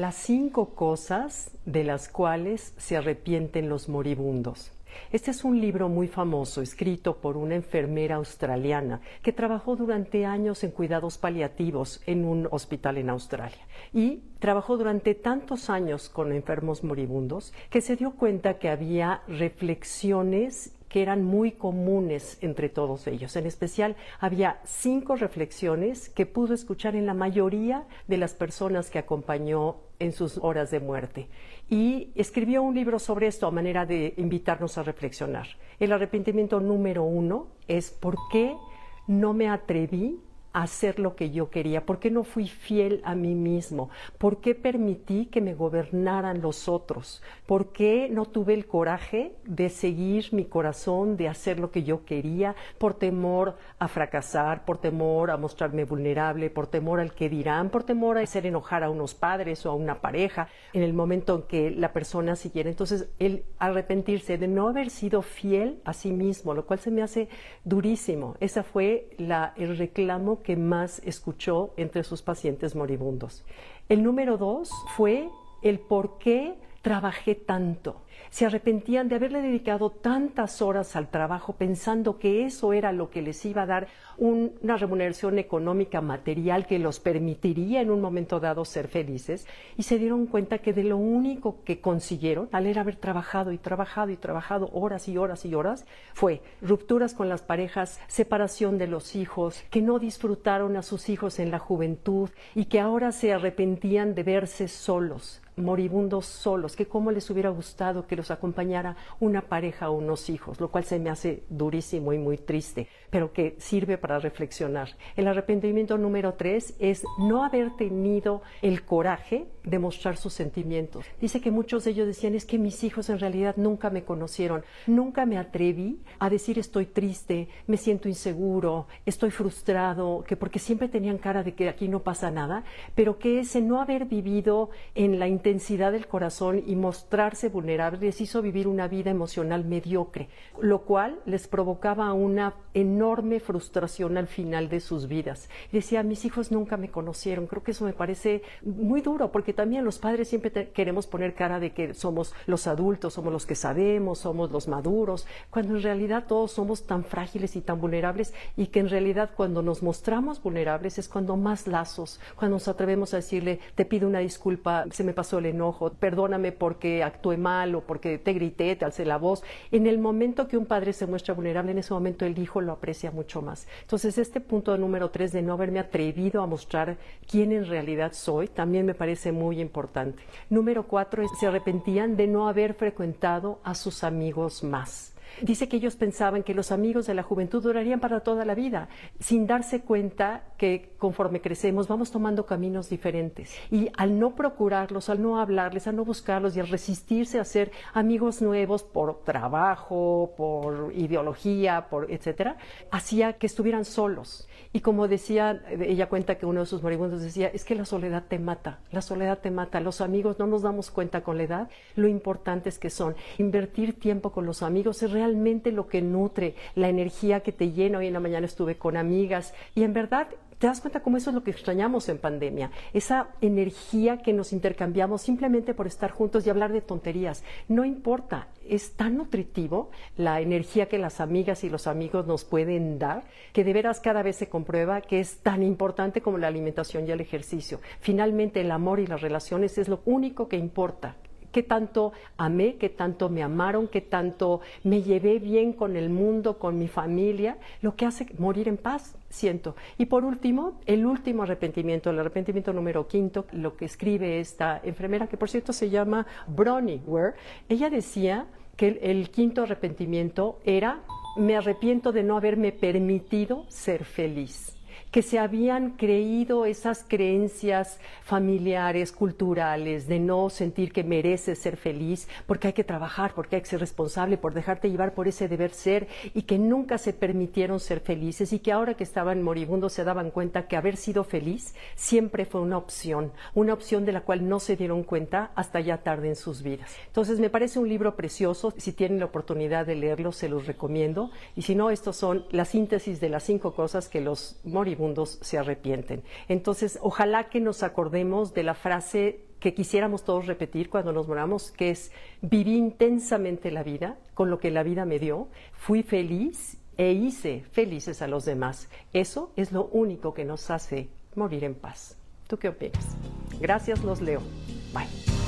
Las cinco cosas de las cuales se arrepienten los moribundos. Este es un libro muy famoso, escrito por una enfermera australiana que trabajó durante años en cuidados paliativos en un hospital en Australia. Y trabajó durante tantos años con enfermos moribundos que se dio cuenta que había reflexiones que eran muy comunes entre todos ellos. En especial, había cinco reflexiones que pudo escuchar en la mayoría de las personas que acompañó en sus horas de muerte. Y escribió un libro sobre esto a manera de invitarnos a reflexionar. El arrepentimiento número uno es por qué no me atreví hacer lo que yo quería? ¿Por qué no fui fiel a mí mismo? ¿Por qué permití que me gobernaran los otros? ¿Por qué no tuve el coraje de seguir mi corazón, de hacer lo que yo quería, por temor a fracasar, por temor a mostrarme vulnerable, por temor al que dirán, por temor a hacer enojar a unos padres o a una pareja en el momento en que la persona siguiera? Entonces, el arrepentirse de no haber sido fiel a sí mismo, lo cual se me hace durísimo. Ese fue la, el reclamo que más escuchó entre sus pacientes moribundos. El número dos fue el por qué trabajé tanto. Se arrepentían de haberle dedicado tantas horas al trabajo pensando que eso era lo que les iba a dar una remuneración económica material que los permitiría en un momento dado ser felices y se dieron cuenta que de lo único que consiguieron al era haber trabajado y trabajado y trabajado horas y horas y horas fue rupturas con las parejas, separación de los hijos, que no disfrutaron a sus hijos en la juventud y que ahora se arrepentían de verse solos moribundos solos, que cómo les hubiera gustado que los acompañara una pareja o unos hijos, lo cual se me hace durísimo y muy triste, pero que sirve para reflexionar. El arrepentimiento número tres es no haber tenido el coraje de mostrar sus sentimientos. Dice que muchos de ellos decían es que mis hijos en realidad nunca me conocieron, nunca me atreví a decir estoy triste, me siento inseguro, estoy frustrado, que porque siempre tenían cara de que aquí no pasa nada, pero que ese no haber vivido en la intensidad del corazón y mostrarse vulnerables les hizo vivir una vida emocional mediocre, lo cual les provocaba una enorme frustración al final de sus vidas. decía, mis hijos nunca me conocieron. Creo que eso me parece muy duro, porque también los padres siempre queremos poner cara de que somos los adultos, somos los que sabemos, somos los maduros, cuando en realidad todos somos tan frágiles y tan vulnerables y que en realidad cuando nos mostramos vulnerables es cuando más lazos, cuando nos atrevemos a decirle, te pido una disculpa, se me pasó el enojo, perdóname porque actué mal o porque te grité, te alcé la voz. En el momento que un padre se muestra vulnerable, en ese momento el hijo lo aprecia mucho más. Entonces, este punto número tres de no haberme atrevido a mostrar quién en realidad soy, también me parece muy importante. Número cuatro, se arrepentían de no haber frecuentado a sus amigos más. Dice que ellos pensaban que los amigos de la juventud durarían para toda la vida, sin darse cuenta que conforme crecemos vamos tomando caminos diferentes. Y al no procurarlos, al no hablarles, al no buscarlos y al resistirse a ser amigos nuevos por trabajo, por ideología, por etcétera, hacía que estuvieran solos. Y como decía, ella cuenta que uno de sus moribundos decía, es que la soledad te mata, la soledad te mata. Los amigos no nos damos cuenta con la edad lo importantes que son. Invertir tiempo con los amigos es realmente lo que nutre la energía que te llena. Hoy en la mañana estuve con amigas y en verdad te das cuenta cómo eso es lo que extrañamos en pandemia, esa energía que nos intercambiamos simplemente por estar juntos y hablar de tonterías. No importa, es tan nutritivo la energía que las amigas y los amigos nos pueden dar, que de veras cada vez se comprueba que es tan importante como la alimentación y el ejercicio. Finalmente el amor y las relaciones es lo único que importa qué tanto amé, qué tanto me amaron, qué tanto me llevé bien con el mundo, con mi familia, lo que hace morir en paz, siento. Y por último, el último arrepentimiento, el arrepentimiento número quinto, lo que escribe esta enfermera, que por cierto se llama Bronnie Ware, ella decía que el quinto arrepentimiento era, me arrepiento de no haberme permitido ser feliz que se habían creído esas creencias familiares, culturales, de no sentir que mereces ser feliz, porque hay que trabajar, porque hay que ser responsable, por dejarte llevar por ese deber ser, y que nunca se permitieron ser felices, y que ahora que estaban moribundos se daban cuenta que haber sido feliz siempre fue una opción, una opción de la cual no se dieron cuenta hasta ya tarde en sus vidas. Entonces me parece un libro precioso, si tienen la oportunidad de leerlo, se los recomiendo, y si no, estos son la síntesis de las cinco cosas que los moribundos se arrepienten. Entonces, ojalá que nos acordemos de la frase que quisiéramos todos repetir cuando nos moramos, que es viví intensamente la vida con lo que la vida me dio, fui feliz e hice felices a los demás. Eso es lo único que nos hace morir en paz. ¿Tú qué opinas? Gracias, los leo. Bye.